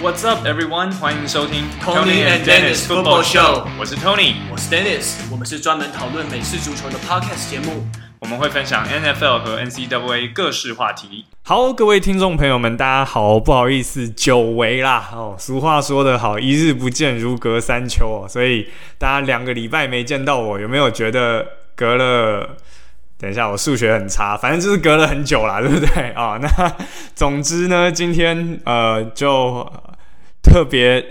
What's up, everyone？欢迎收听 Tony and Dennis Football Show。我是 Tony，我是 Dennis。我们是专门讨论美式足球的 Podcast 节目。我们会分享 NFL 和 NCAA 各式话题。好，各位听众朋友们，大家好，不好意思，久违啦。哦，俗话说得好，一日不见如隔三秋哦。所以大家两个礼拜没见到我，有没有觉得隔了？等一下，我数学很差，反正就是隔了很久啦，对不对啊、哦？那总之呢，今天呃就特别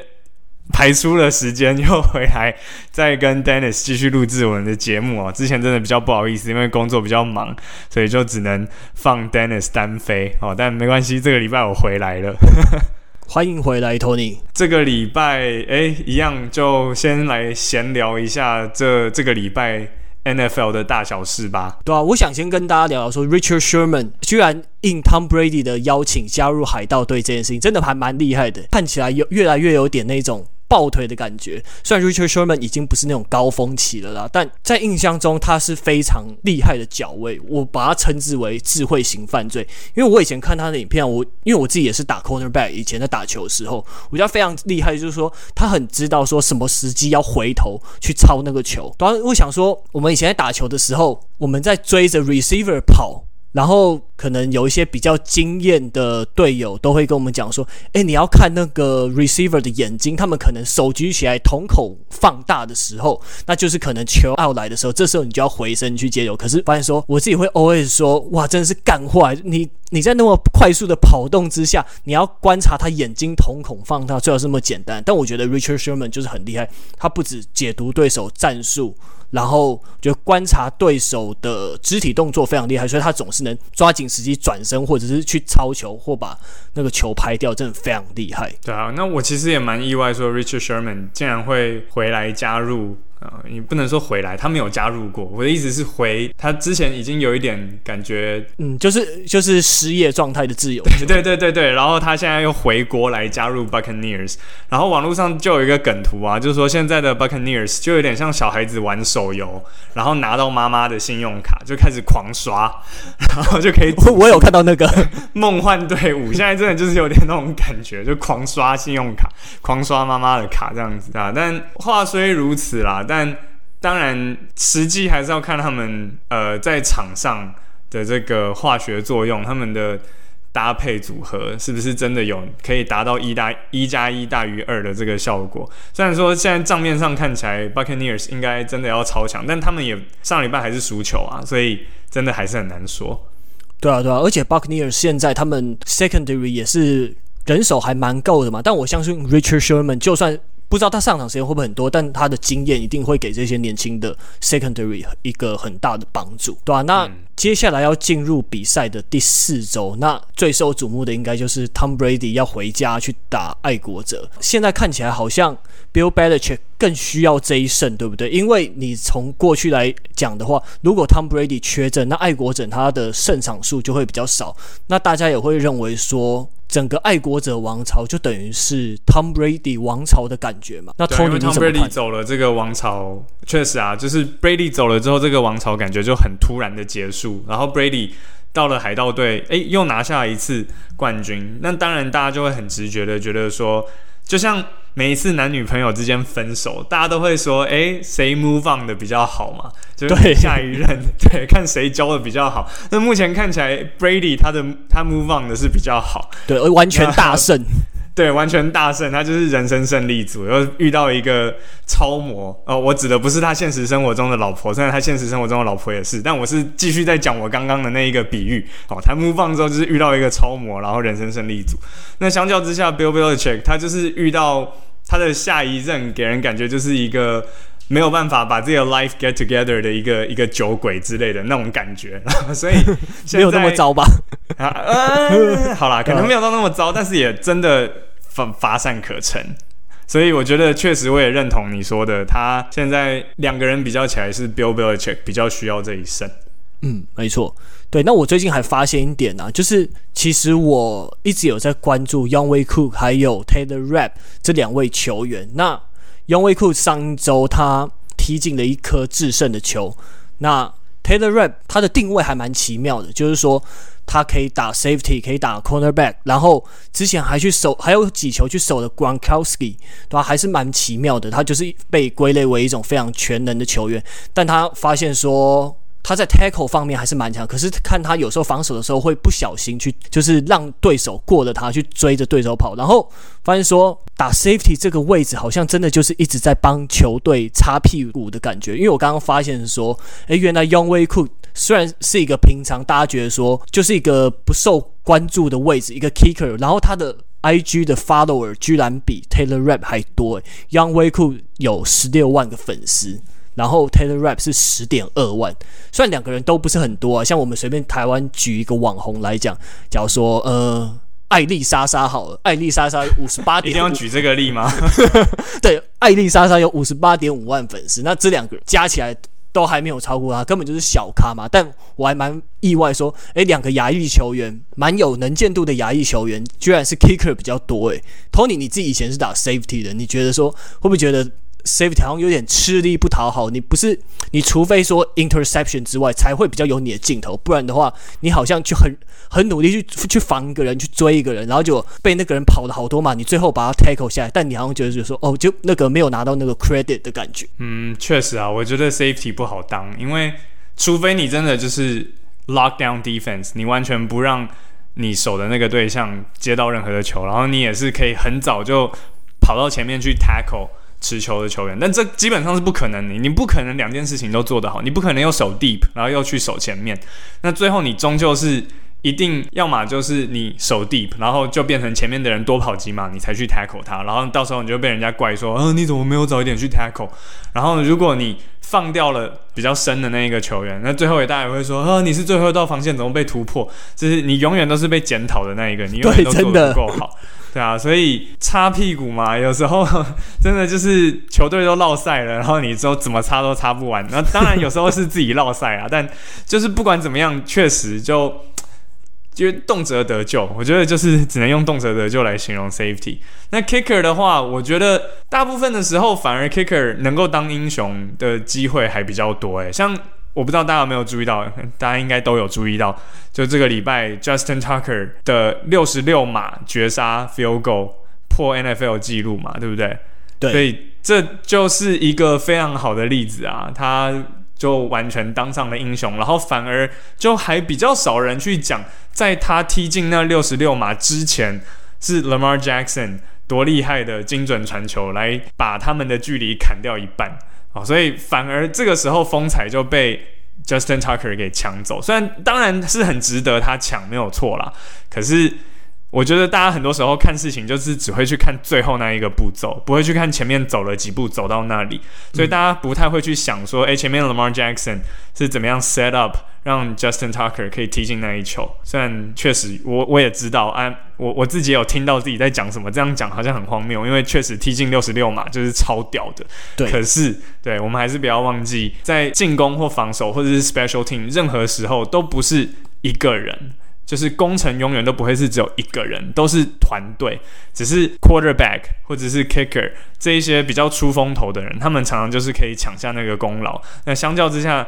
排出了时间又回来，再跟 Dennis 继续录制我们的节目哦。之前真的比较不好意思，因为工作比较忙，所以就只能放 Dennis 单飞哦。但没关系，这个礼拜我回来了，欢迎回来，Tony。这个礼拜哎，一样就先来闲聊一下这这个礼拜。NFL 的大小事吧，对啊，我想先跟大家聊聊说，Richard Sherman 居然应 Tom Brady 的邀请加入海盗队这件事情，真的还蛮厉害的，看起来有越来越有点那种。抱腿的感觉，虽然 Richard Sherman 已经不是那种高峰期了啦，但在印象中他是非常厉害的脚位，我把他称之为智慧型犯罪。因为我以前看他的影片，我因为我自己也是打 cornerback，以前在打球的时候，我觉得非常厉害，就是说他很知道说什么时机要回头去抄那个球。当然，我想说，我们以前在打球的时候，我们在追着 receiver 跑。然后可能有一些比较经验的队友都会跟我们讲说：“诶，你要看那个 receiver 的眼睛，他们可能手举起来，瞳孔放大的时候，那就是可能球要来的时候，这时候你就要回身去接球。可是发现说，我自己会 always 说，哇，真的是干坏！你你在那么快速的跑动之下，你要观察他眼睛瞳孔放大，最好是这么简单。但我觉得 Richard Sherman 就是很厉害，他不止解读对手战术。”然后就观察对手的肢体动作非常厉害，所以他总是能抓紧时机转身，或者是去抄球或把那个球拍掉，真的非常厉害。对啊，那我其实也蛮意外，说 Richard Sherman 竟然会回来加入。啊，你不能说回来，他没有加入过。我的意思是回他之前已经有一点感觉，嗯，就是就是失业状态的自由。对对对对对，然后他现在又回国来加入 Buccaneers，然后网络上就有一个梗图啊，就是说现在的 Buccaneers 就有点像小孩子玩手游，然后拿到妈妈的信用卡就开始狂刷，然后就可以。我我有看到那个 梦幻队伍，现在真的就是有点那种感觉，就狂刷信用卡，狂刷妈妈的卡这样子啊。但话虽如此啦。但当然，实际还是要看他们呃在场上的这个化学作用，他们的搭配组合是不是真的有可以达到一大一加一大于二的这个效果？虽然说现在账面上看起来 Buccaneers 应该真的要超强，但他们也上礼拜还是输球啊，所以真的还是很难说。对啊，对啊，而且 Buccaneers 现在他们 Secondary 也是人手还蛮够的嘛，但我相信 Richard Sherman 就算。不知道他上场时间会不会很多，但他的经验一定会给这些年轻的 secondary 一个很大的帮助，对吧、啊？那接下来要进入比赛的第四周，那最受瞩目的应该就是 Tom Brady 要回家去打爱国者。现在看起来好像 Bill Belichick 更需要这一胜，对不对？因为你从过去来讲的话，如果 Tom Brady 缺阵，那爱国者他的胜场数就会比较少，那大家也会认为说。整个爱国者王朝就等于是 Tom Brady 王朝的感觉嘛？那 Tony Tom Brady 走了，这个王朝确实啊，就是 Brady 走了之后，这个王朝感觉就很突然的结束。然后 Brady 到了海盗队，诶，又拿下一次冠军。那当然，大家就会很直觉的觉得说，就像。每一次男女朋友之间分手，大家都会说：“哎，谁 move on 的比较好嘛？”就是下一任，对，对，看谁教的比较好。那目前看起来，Brady 他的他 move on 的是比较好，对，完全大胜。对，完全大胜，他就是人生胜利组，又遇到一个超模哦。我指的不是他现实生活中的老婆，虽然他现实生活中的老婆也是，但我是继续在讲我刚刚的那一个比喻哦。他 move on 之后就是遇到一个超模，然后人生胜利组。那相较之下，Bill Belichick 他就是遇到他的下一任，给人感觉就是一个没有办法把自己的 life get together 的一个一个酒鬼之类的那种感觉，所以 没有那么糟吧？啊，呃，好啦，可能没有到那么糟，但是也真的。发发善可陈，所以我觉得确实我也认同你说的，他现在两个人比较起来是 Bill Belichick 比较需要这一胜。嗯，没错，对。那我最近还发现一点啊，就是其实我一直有在关注 Younghoe Koo 还有 Taylor Rapp 这两位球员。那 Younghoe Koo 上周他踢进了一颗制胜的球，那 Taylor Rapp 他的定位还蛮奇妙的，就是说他可以打 safety，可以打 cornerback，然后之前还去守，还有几球去守的 Gronkowski，对吧？还是蛮奇妙的。他就是被归类为一种非常全能的球员，但他发现说。他在 tackle 方面还是蛮强，可是看他有时候防守的时候会不小心去，就是让对手过了他去追着对手跑，然后发现说打 safety 这个位置好像真的就是一直在帮球队擦屁股的感觉。因为我刚刚发现说，诶，原来 Younghoe Koo 虽然是一个平常大家觉得说就是一个不受关注的位置，一个 kicker，然后他的 IG 的 follower 居然比 Taylor Rap 还多，，Younghoe Koo 有十六万个粉丝。然后 Taylor Rapp 是十点二万，虽然两个人都不是很多啊，像我们随便台湾举一个网红来讲，假如说呃艾丽莎莎好了，艾丽莎莎五十八点，一定要举这个例吗？对，艾丽莎莎有五十八点五万粉丝，那这两个人加起来都还没有超过他，根本就是小咖嘛。但我还蛮意外说，诶，两个亚裔球员，蛮有能见度的亚裔球员，居然是 Kicker 比较多诶。Tony，你自己以前是打 Safety 的，你觉得说会不会觉得？Safety 好像有点吃力不讨好，你不是你除非说 interception 之外，才会比较有你的镜头，不然的话，你好像就很很努力去去防一个人，去追一个人，然后就被那个人跑了好多嘛，你最后把他 tackle 下来，但你好像觉得就是说，哦，就那个没有拿到那个 credit 的感觉。嗯，确实啊，我觉得 Safety 不好当，因为除非你真的就是 lockdown defense，你完全不让你守的那个对象接到任何的球，然后你也是可以很早就跑到前面去 tackle。持球的球员，但这基本上是不可能你。你不可能两件事情都做得好，你不可能又守 deep，然后又去守前面。那最后你终究是一定要么就是你守 deep，然后就变成前面的人多跑几码，你才去 tackle 他，然后到时候你就被人家怪说，啊，你怎么没有早一点去 tackle？然后如果你放掉了比较深的那一个球员，那最后也大家也会说，啊，你是最后一道防线怎么被突破？就是你永远都是被检讨的那一个，你永远都做的不够好。对啊，所以擦屁股嘛，有时候真的就是球队都落赛了，然后你说怎么擦都擦不完。那当然有时候是自己落赛啊，但就是不管怎么样，确实就就动辄得救。我觉得就是只能用动辄得救来形容 safety。那 kicker 的话，我觉得大部分的时候反而 kicker 能够当英雄的机会还比较多。诶，像。我不知道大家有没有注意到，大家应该都有注意到，就这个礼拜 Justin Tucker 的六十六码绝杀 field goal 破 NFL 记录嘛，对不对？对。所以这就是一个非常好的例子啊，他就完全当上了英雄，然后反而就还比较少人去讲，在他踢进那六十六码之前，是 Lamar Jackson 多厉害的精准传球，来把他们的距离砍掉一半啊。所以反而这个时候风采就被 Justin Tucker 给抢走，虽然当然是很值得他抢，没有错啦，可是。我觉得大家很多时候看事情就是只会去看最后那一个步骤，不会去看前面走了几步走到那里，所以大家不太会去想说，诶，前面 Lamar Jackson 是怎么样 set up 让 Justin Tucker 可以踢进那一球。虽然确实我我也知道，啊，我我自己也有听到自己在讲什么，这样讲好像很荒谬，因为确实踢进六十六码就是超屌的。对，可是对我们还是不要忘记，在进攻或防守或者是 Special Team，任何时候都不是一个人。就是工程永远都不会是只有一个人，都是团队。只是 quarterback 或者是 kicker 这一些比较出风头的人，他们常常就是可以抢下那个功劳。那相较之下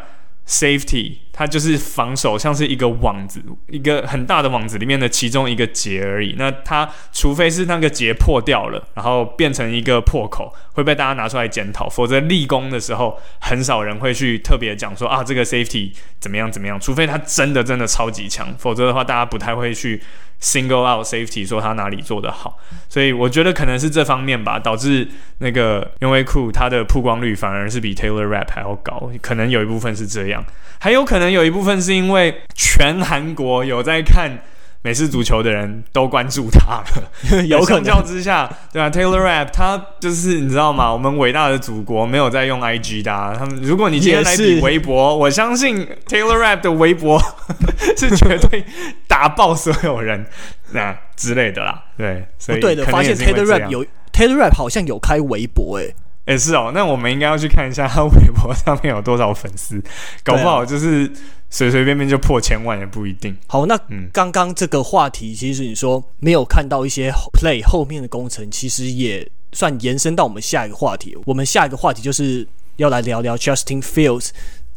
，Safety，它就是防守，像是一个网子，一个很大的网子里面的其中一个结而已。那它除非是那个结破掉了，然后变成一个破口，会被大家拿出来检讨。否则立功的时候，很少人会去特别讲说啊，这个 Safety 怎么样怎么样。除非它真的真的超级强，否则的话，大家不太会去。Single out safety 说他哪里做得好，所以我觉得可能是这方面吧，导致那个 Younghoe Koo 他的曝光率反而是比 Taylor Rapp 还要高，可能有一部分是这样，还有可能有一部分是因为全韩国有在看。美式足球的人都关注他了，有相较之下，对啊，Taylor Rapp 他就是你知道吗？我们伟大的祖国没有在用 IG 的，啊，他们如果你今天来比微博，我相信 Taylor Rapp 的微博 是绝对打爆所有人那之类的啦。对，所以对的，发现 Taylor Rapp 有 Taylor Rapp 好像有开微博诶、欸。也、欸、是哦，那我们应该要去看一下他微博上面有多少粉丝，搞不好就是随随便便就破千万也不一定。好，那刚刚这个话题，其实你说没有看到一些 play 后面的工程，其实也算延伸到我们下一个话题。我们下一个话题就是要来聊聊 Justin Fields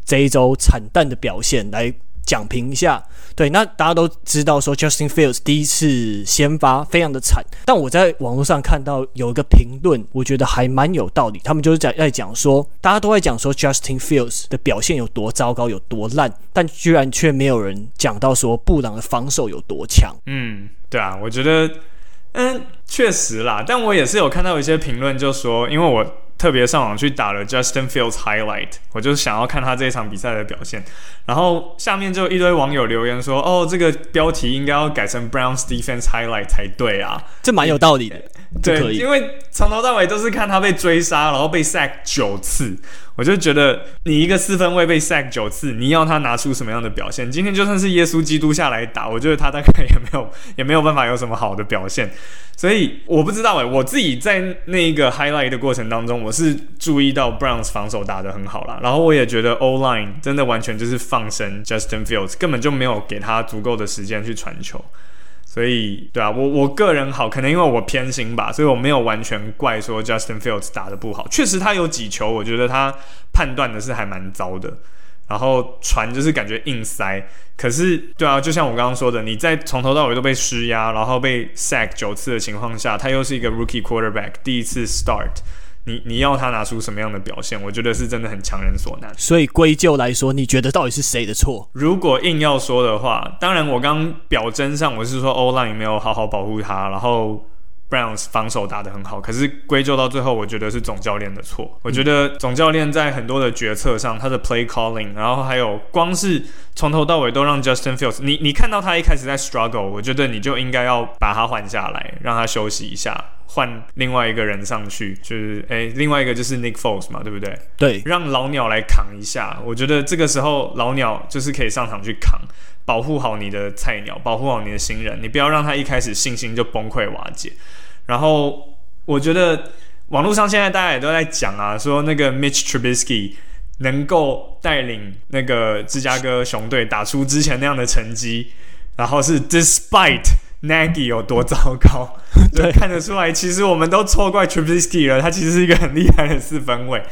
这一周惨淡的表现来讲评一下。对，那大家都知道说 Justin Fields 第一次先发非常的惨，但我在网络上看到有一个评论，我觉得还蛮有道理。他们就是在在讲说，大家都在讲说 Justin Fields 的表现有多糟糕、有多烂，但居然却没有人讲到说布朗的防守有多强。嗯，对啊，我觉得，嗯，确实啦。但我也是有看到一些评论，就说因为我。特别上网去打了 Justin Fields highlight，我就是想要看他这一场比赛的表现。然后下面就一堆网友留言说：“哦，这个标题应该要改成 Browns defense highlight 才对啊。”这蛮有道理的。对，因为从头到尾都是看他被追杀，然后被 sack 九次，我就觉得你一个四分卫被 sack 九次，你要他拿出什么样的表现？今天就算是耶稣基督下来打，我觉得他大概也没有 也没有办法有什么好的表现。所以我不知道诶，我自己在那一个 highlight 的过程当中，我是注意到 Browns 防守打得很好啦，然后我也觉得 O line 真的完全就是放生 Justin Fields，根本就没有给他足够的时间去传球。所以，对啊，我我个人好，可能因为我偏心吧，所以我没有完全怪说 Justin Fields 打得不好。确实，他有几球，我觉得他判断的是还蛮糟的，然后传就是感觉硬塞。可是，对啊，就像我刚刚说的，你在从头到尾都被施压，然后被 sack 九次的情况下，他又是一个 rookie quarterback，第一次 start。你你要他拿出什么样的表现？我觉得是真的很强人所难。所以归咎来说，你觉得到底是谁的错？如果硬要说的话，当然我刚表征上我是说 O-line 没有好好保护他，然后 Browns 防守打得很好。可是归咎到最后，我觉得是总教练的错。我觉得总教练在很多的决策上，他的 play calling，然后还有光是从头到尾都让 Justin Fields，你你看到他一开始在 struggle，我觉得你就应该要把他换下来，让他休息一下。换另外一个人上去，就是诶，另外一个就是 Nick Foles 嘛，对不对？对，让老鸟来扛一下。我觉得这个时候老鸟就是可以上场去扛，保护好你的菜鸟，保护好你的新人，你不要让他一开始信心就崩溃瓦解。然后我觉得网络上现在大家也都在讲啊，说那个 Mitch Trubisky 能够带领那个芝加哥熊队打出之前那样的成绩，然后是 Despite。Nagy 有多糟糕？对，看得出来，其实我们都错怪 Trubisky 了。他其实是一个很厉害的四分卫，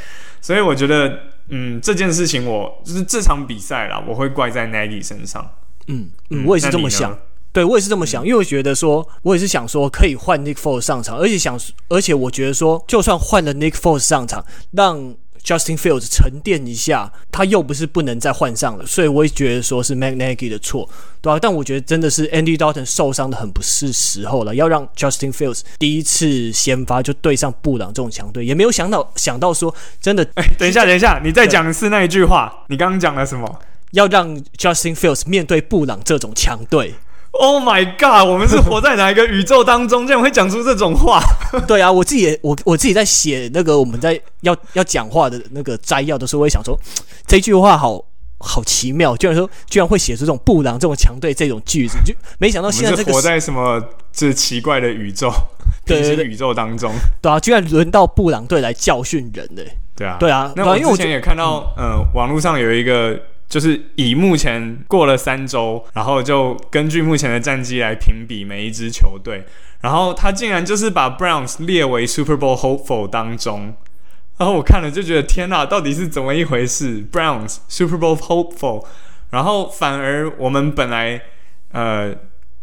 所以我觉得，嗯，这件事情我就是这场比赛啦，我会怪在 Nagy 身上。嗯嗯，我也是这么想。对，我也是这么想，因为我觉得说，我也是想说，可以换 Nick Foles 上场，而且想，而且我觉得说，就算换了 Nick Foles 上场，让 Justin Fields 沉淀一下，他又不是不能再换上了，所以我也觉得说是 Matt Nagy 的错，对吧、啊？但我觉得真的是 Andy Dalton 受伤的很不是时候了，要让 Justin Fields 第一次先发就对上布朗这种强队，也没有想到想到说真的。哎，等一下，等一下，你再讲一次那一句话，你刚刚讲了什么？要让 Justin Fields 面对布朗这种强队。Oh my god！我们是活在哪一个宇宙当中，竟然会讲出这种话？对啊，我自己也我我自己在写那个我们在要要讲话的那个摘要的时候，我也想说这句话好好奇妙，居然说居然会写出这种布朗这种强队这种句子，就没想到现在这个活在什么这奇怪的宇宙，平行宇宙当中，对啊，居然轮到布朗队来教训人呢？对啊，对啊，那我之前也看到，嗯、呃，网络上有一个。就是以目前过了三周，然后就根据目前的战绩来评比每一支球队，然后他竟然就是把 Browns 列为 Super Bowl hopeful 当中，然后我看了就觉得天哪，到底是怎么一回事？Browns Super Bowl hopeful，然后反而我们本来呃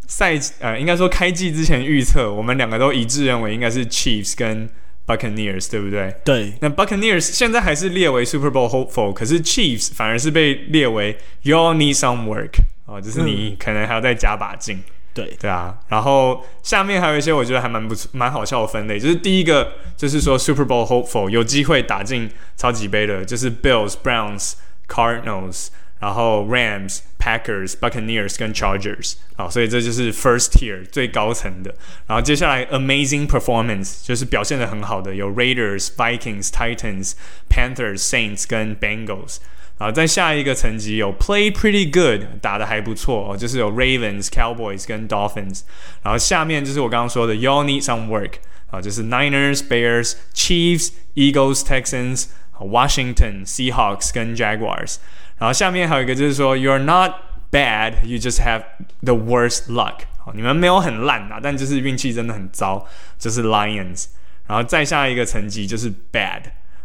赛呃应该说开季之前预测，我们两个都一致认为应该是 Chiefs 跟 Buccaneers 对不对？对。那 Buccaneers 现在还是列为 Super Bowl hopeful，可是 Chiefs 反而是被列为 You all need some work 哦，就是你可能还要再加把劲。对对啊。然后下面还有一些我觉得还蛮不错、蛮好笑的分类，就是第一个就是说 Super Bowl hopeful 有机会打进超级杯的，就是 Bills、Browns、Cardinals。然后 Rams、Packers、Buccaneers 跟 Chargers，好，所以这就是 First Tier 最高层的。然后接下来 Amazing Performance 就是表现得很好的，有 Raiders、Vikings、Titans、Panthers、Saints 跟 Bengals。然后再下一个层级有 Play Pretty Good 打得还不错哦，就是有 Ravens、Cowboys 跟 Dolphins。然后下面就是我刚刚说的 Y'all Need Some Work 啊，就是 Niners、Bears、Chiefs、Eagles、Texans、 Washington、Seahawks 跟 Jaguars。然后下面还有一个就是说，You're not bad, you just have the worst luck。好，你们没有很烂啊，但就是运气真的很糟，就是 Lions。然后再下一个层级就是 bad，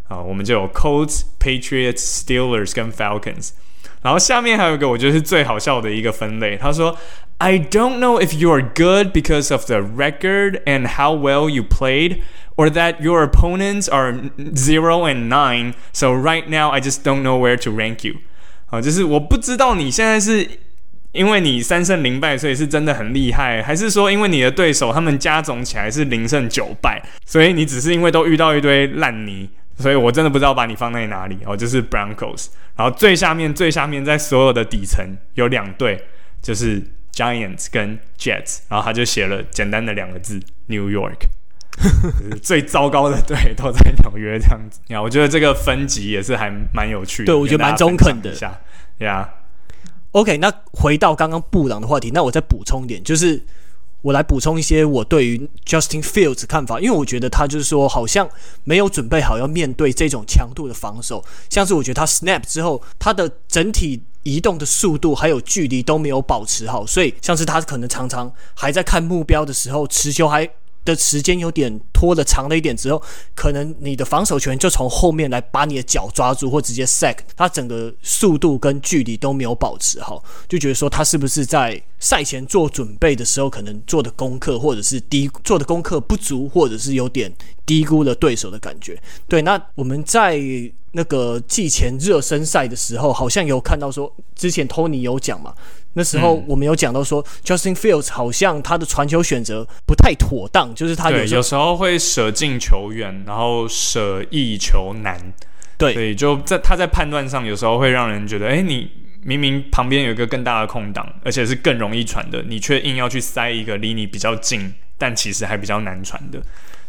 啊，我们就有 Colts、Patriots、Steelers 跟 Falcons。然后下面还有一个我觉得是最好笑的一个分类，他说：“I don't know if you are good because of the record and how well you played, Or that your opponents are zero and nine. So right now, I just don't know where to rank you。”啊，就是我不知道你现在是因为你三胜零败，所以是真的很厉害，还是说因为你的对手他们加总起来是零胜九败，所以你只是因为都遇到一堆烂泥。所以我真的不知道把你放在哪里哦，就是 Broncos，然后最下面最下面在所有的底层有两队，就是 Giants 跟 Jets，然后他就写了简单的两个字 New York，最糟糕的队都在纽约这样子。呀，我觉得这个分级也是还蛮有趣的，对，我觉得蛮中肯的。呀，OK，那回到刚刚布朗的话题，那我再补充一点，就是。我来补充一些我对于 Justin Fields 的看法，因为我觉得他就是说好像没有准备好要面对这种强度的防守，像是我觉得他 snap 之后，他的整体移动的速度还有距离都没有保持好，所以像是他可能常常还在看目标的时候，持球还。的时间有点拖得长了一点之后，可能你的防守球员就从后面来把你的脚抓住，或直接 sack，他整个速度跟距离都没有保持好，就觉得说他是不是在赛前做准备的时候，可能做的功课或者是低做的功课不足，或者是有点低估了对手的感觉。对，那我们在那个季前热身赛的时候，好像有看到说，之前 Tony 有讲嘛。那时候我们有讲到说、嗯、Justin Fields 好像他的传球选择不太妥当，就是他有时候，有时候会舍近求远，然后舍易求难。对，所以就在他在判断上有时候会让人觉得，哎，你明明旁边有一个更大的空档，而且是更容易传的，你却硬要去塞一个离你比较近，但其实还比较难传的。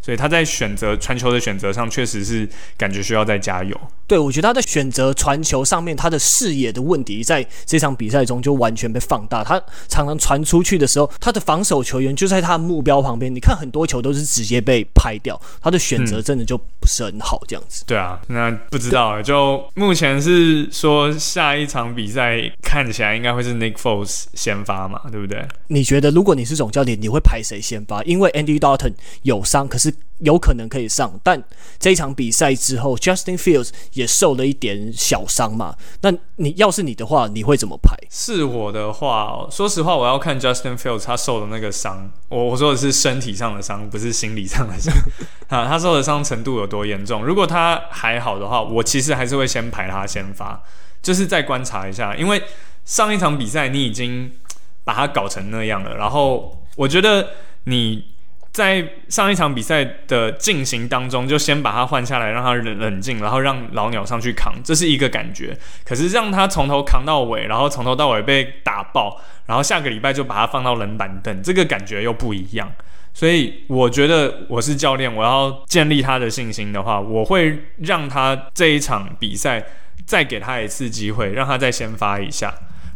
所以他在选择传球的选择上，确实是感觉需要再加油。对，我觉得他在选择传球上面，他的视野的问题，在这场比赛中就完全被放大。他常常传出去的时候，他的防守球员就在他的目标旁边。你看很多球都是直接被拍掉，他的选择真的就不是很好，这样子。嗯、对啊，那不知道，就目前是说下一场比赛看起来应该会是 Nick Foles 先发嘛，对不对？你觉得如果你是总教练，你会排谁先发？因为 Andy Dalton 有伤，可是。有可能可以上，但这一场比赛之后，Justin Fields 也受了一点小伤嘛。那你要是你的话，你会怎么排？是我的话，说实话，我要看 Justin Fields 他受的那个伤。我我说的是身体上的伤，不是心理上的伤啊。他受的伤程度有多严重？如果他还好的话，我其实还是会先排他先发，就是再观察一下。因为上一场比赛你已经把他搞成那样了，然后我觉得你。在上一场比赛的进行当中，就先把他换下来，让他冷冷静，然后让老鸟上去扛，这是一个感觉。可是让他从头扛到尾，然后从头到尾被打爆，然后下个礼拜就把他放到冷板凳，这个感觉又不一样。所以我觉得我是教练，我要建立他的信心的话，我会让他这一场比赛再给他一次机会，让他再先发一下。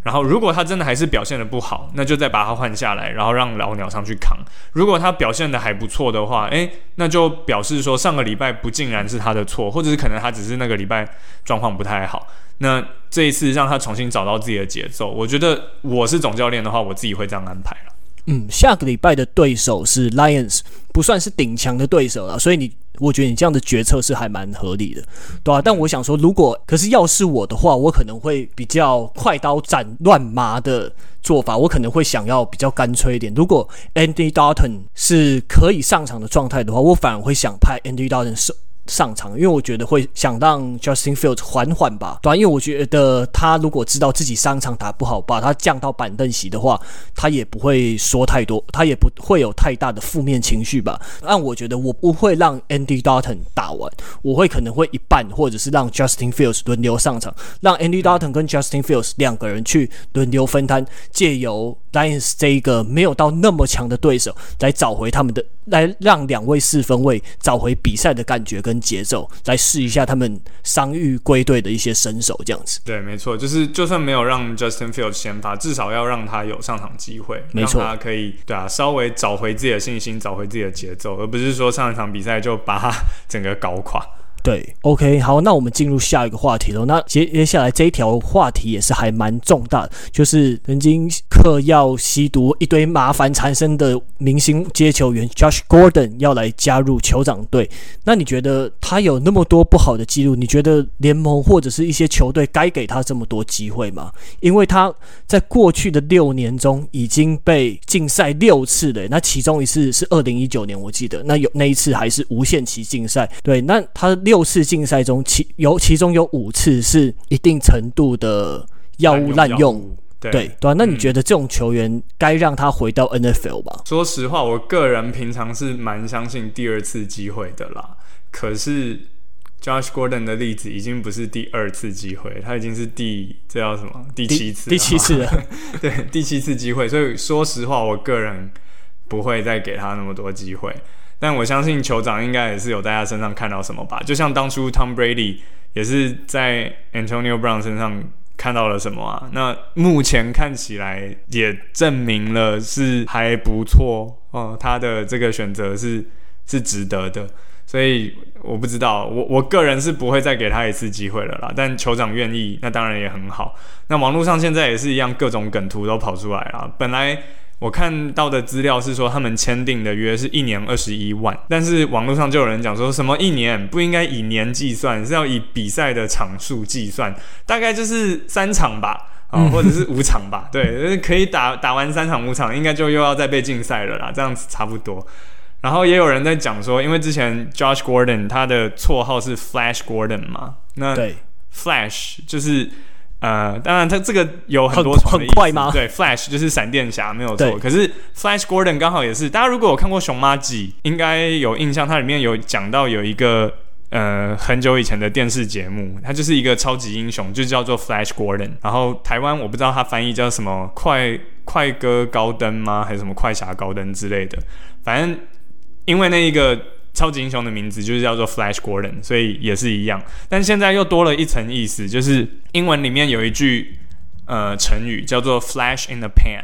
然后，如果他真的还是表现的不好，那就再把他换下来，然后让老鸟上去扛。如果他表现的还不错的话，诶，那就表示说上个礼拜不竟然是他的错，或者是可能他只是那个礼拜状况不太好。那这一次让他重新找到自己的节奏，我觉得我是总教练的话，我自己会这样安排了。嗯，下个礼拜的对手是 Lions，不算是顶强的对手了，所以你，我觉得你这样的决策是还蛮合理的，对啊，但我想说，如果可是要是我的话，我可能会比较快刀斩乱麻的做法，我可能会想要比较干脆一点。如果 Andy Dalton 是可以上场的状态的话，我反而会想派 Andy Dalton 上。上场，因为我觉得会想让 Justin Fields 缓缓吧，对，因为我觉得他如果知道自己上场打不好，把他降到板凳席的话，他也不会说太多，他也不会有太大的负面情绪吧。但我觉得我不会让 Andy Dalton 打完，我会可能会一半，或者是让 Justin Fields 轮流上场，让 Andy Dalton 跟 Justin Fields 两个人去轮流分摊，借由 Lions 这一个没有到那么强的对手来找回他们的，来让两位四分卫找回比赛的感觉跟。节奏来试一下他们伤愈归队的一些身手，这样子。对，没错，就是就算没有让 Justin Fields 先发，至少要让他有上场机会，没错，让他可以对啊，稍微找回自己的信心，找回自己的节奏，而不是说上一场比赛就把他整个搞垮。对，OK，好，那我们进入下一个话题喽。那接接下来这一条话题也是还蛮重大的，就是曾经嗑药吸毒一堆麻烦缠身的明星接球员 Josh Gordon 要来加入酋长队。那你觉得他有那么多不好的记录？你觉得联盟或者是一些球队该给他这么多机会吗？因为他在过去的六年中已经被禁赛六次了，那其中一次是二零一九年，我记得，那有那一次还是无限期禁赛。对，那他六次竞赛中，其有其中有五次是一定程度的药物滥用。对对，那你觉得这种球员该让他回到 NFL 吧？说实话，我个人平常是蛮相信第二次机会的啦。可是 Josh Gordon 的例子已经不是第二次机会，他已经是第这叫什么？第七次？第七次了。对，第七次机会。所以说实话，我个人不会再给他那么多机会。但我相信酋长应该也是有在他身上看到什么吧？就像当初 Tom Brady 也是在 Antonio Brown 身上。看到了什么啊？那目前看起来也证明了是还不错哦，他的这个选择是是值得的，所以我不知道，我我个人是不会再给他一次机会了啦。但酋长愿意，那当然也很好。那网络上现在也是一样，各种梗图都跑出来了，本来。我看到的资料是说，他们签订的约是一年二十一万，但是网络上就有人讲说什么一年不应该以年计算，是要以比赛的场数计算，大概就是三场吧，啊、哦，或者是五场吧，对，可以打打完三场五场，应该就又要再被禁赛了啦，这样子差不多。然后也有人在讲说，因为之前 Josh Gordon 他的绰号是 Flash Gordon 嘛，那 Flash 就是。呃，当然，它这个有很多重的意思，很快吗？对，Flash 就是闪电侠，没有错。可是 Flash Gordon 刚好也是，大家如果有看过《熊妈记》，应该有印象，它里面有讲到有一个呃很久以前的电视节目，它就是一个超级英雄，就叫做 Flash Gordon。然后台湾我不知道它翻译叫什么，快快哥高登吗？还是什么快侠高登之类的？反正因为那一个。超级英雄的名字就是叫做 Flash Gordon，所以也是一样。但现在又多了一层意思，就是英文里面有一句呃成语叫做 Flash in the pan，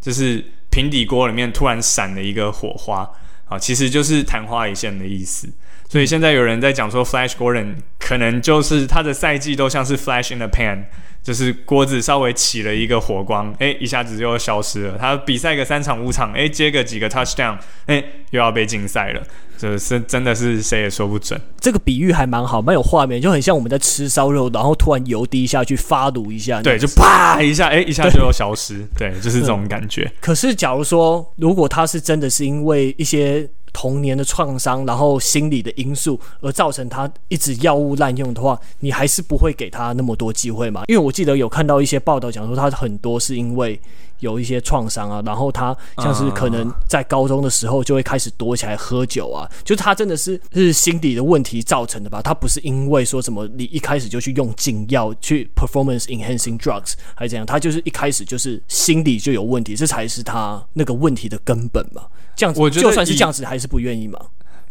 就是平底锅里面突然闪了一个火花，啊，其实就是昙花一现的意思。所以现在有人在讲说 Flash Gordon 可能就是他的赛季都像是 Flash in the pan。就是锅子稍微起了一个火光，哎，一下子就消失了。他比赛个三场五场，哎，接个几个 touchdown，哎，又要被禁赛了。这是真的是谁也说不准。这个比喻还蛮好，蛮有画面，就很像我们在吃烧肉，然后突然油滴下去发炉一下，对，就啪一下，哎，一下就要消失，对，对，就是这种感觉。可是假如说，如果他是真的是因为一些。童年的创伤，然后心理的因素，而造成他一直药物滥用的话，你还是不会给他那么多机会嘛？因为我记得有看到一些报道讲说，他很多是因为有一些创伤啊，然后他像是可能在高中的时候就会开始躲起来喝酒啊，就他真的是是心理的问题造成的吧？他不是因为说什么你一开始就去用禁药去 performance enhancing drugs 还是怎样？他就是一开始就是心理就有问题，这才是他那个问题的根本嘛。这样子，我觉得就算是这样子，还是不愿意嘛？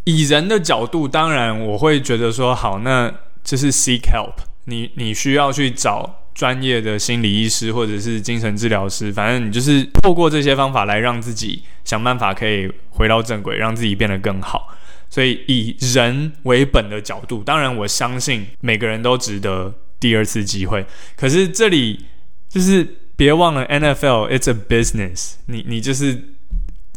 以人的角度，当然我会觉得说，好，那就是 seek help，你你需要去找专业的心理医师或者是精神治疗师，反正你就是透过这些方法来让自己想办法可以回到正轨，让自己变得更好。所以以人为本的角度，当然我相信每个人都值得第二次机会。可是这里就是别忘了 NFL it's a business，你你就是。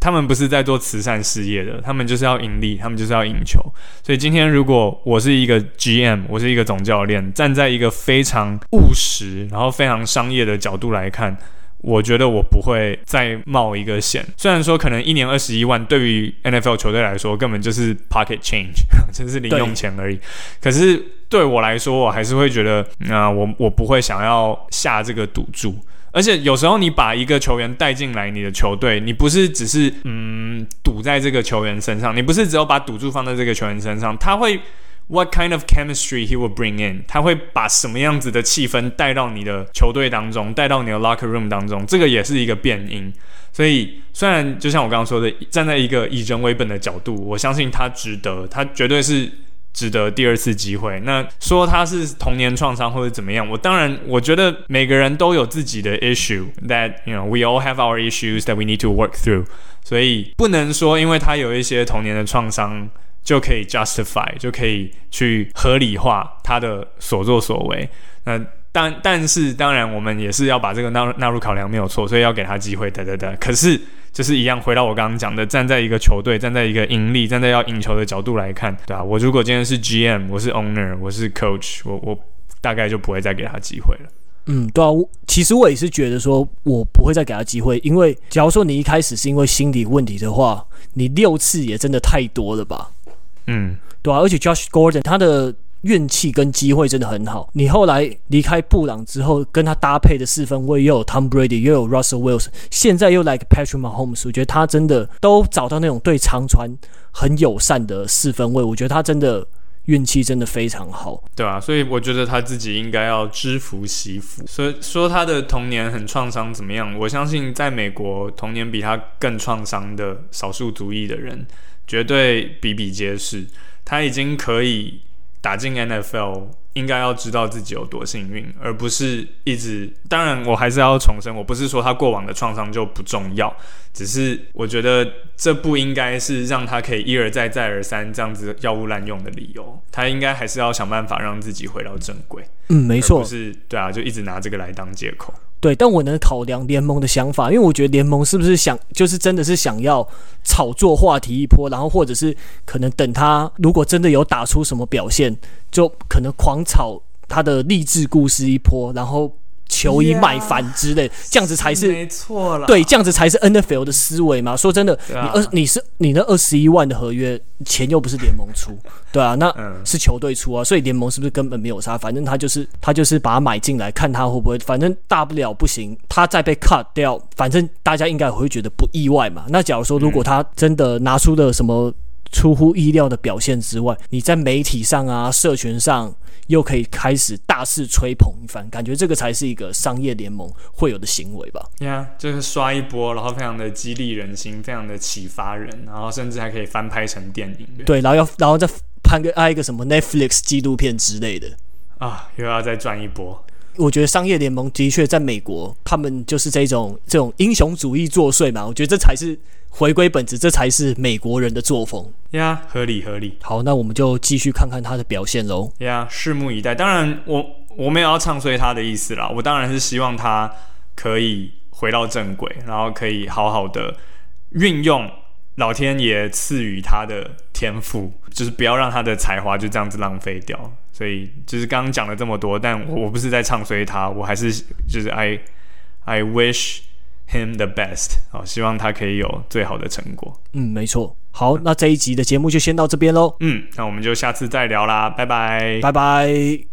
他们不是在做慈善事业的，他们就是要盈利，他们就是要赢球。所以今天如果我是一个 GM，我是一个总教练，站在一个非常务实，然后非常商业的角度来看，我觉得我不会再冒一个险。虽然说可能一年二十一万对于 NFL 球队来说根本就是 pocket change，就是零用钱而已。可是对我来说，我还是会觉得，那、呃、我我不会想要下这个赌注。而且有时候你把一个球员带进来你的球队，你不是只是嗯赌在这个球员身上，你不是只有把赌注放在这个球员身上，他会 what kind of chemistry he will bring in，他会把什么样子的气氛带到你的球队当中，带到你的 locker room 当中，这个也是一个变因。所以虽然就像我刚刚说的，站在一个以人为本的角度，我相信他值得，他绝对是。值得第二次机会。那说他是童年创伤或者怎么样，我当然我觉得每个人都有自己的 issue that you know we all have our issues that we need to work through。所以不能说因为他有一些童年的创伤，就可以 justify，就可以去合理化他的所作所为。那但但是当然，我们也是要把这个纳入纳入考量，没有错，所以要给他机会，对对对。可是就是一样，回到我刚刚讲的，站在一个球队，站在一个盈利，站在要赢球的角度来看，对吧、啊？我如果今天是 GM，我是 owner，我是 coach，我我大概就不会再给他机会了。嗯，对啊，我其实我也是觉得说，我不会再给他机会，因为假如说你一开始是因为心理问题的话，你六次也真的太多了吧？嗯，对啊，而且 Josh Gordon 他的运气跟机会真的很好。你后来离开布朗之后，跟他搭配的四分卫又有 Tom Brady，又有 Russell Wilson，现在又来个 Patrick Mahomes，我觉得他真的都找到那种对长传很友善的四分卫。我觉得他真的运气真的非常好，对啊，所以我觉得他自己应该要知福惜福。所以说他的童年很创伤怎么样？我相信在美国童年比他更创伤的少数族裔的人。绝对比比皆是，他已经可以打进 NFL，应该要知道自己有多幸运，而不是一直。当然，我还是要重申，我不是说他过往的创伤就不重要，只是我觉得这不应该是让他可以一而再、再而三这样子药物滥用的理由。他应该还是要想办法让自己回到正轨。嗯，没错，不是对啊，就一直拿这个来当借口。对，但我能考量联盟的想法，因为我觉得联盟是不是想，就是真的是想要炒作话题一波，然后或者是可能等他如果真的有打出什么表现，就可能狂炒他的励志故事一波，然后。球衣卖翻之类，这样子才是没错了。对，这样子才是 NFL 的思维嘛。说真的，你二你是你那二十一万的合约钱又不是联盟出，对啊，那是球队出啊。所以联盟是不是根本没有差？反正他就是他就是把他买进来，看他会不会。反正大不了不行，他再被 cut 掉，反正大家应该会觉得不意外嘛。那假如说如果他真的拿出了什么出乎意料的表现之外，你在媒体上啊、社群上。又可以开始大肆吹捧一番，感觉这个才是一个商业联盟会有的行为吧？呀，yeah, 就是刷一波，然后非常的激励人心，非常的启发人，然后甚至还可以翻拍成电影。对，然后要然后再拍个爱一个什么 Netflix 纪录片之类的啊，又要再赚一波。我觉得商业联盟的确在美国，他们就是这种这种英雄主义作祟嘛。我觉得这才是。回归本质，这才是美国人的作风呀，yeah, 合理合理。好，那我们就继续看看他的表现喽。呀，拭目以待。当然我，我我没有要唱衰他的意思啦。我当然是希望他可以回到正轨，然后可以好好的运用老天爷赐予他的天赋，就是不要让他的才华就这样子浪费掉。所以，就是刚刚讲了这么多，但我不是在唱衰他，我还是就是 I I wish。Him the best，好，希望他可以有最好的成果。嗯，没错。好，那这一集的节目就先到这边喽。嗯，那我们就下次再聊啦，拜拜，拜拜。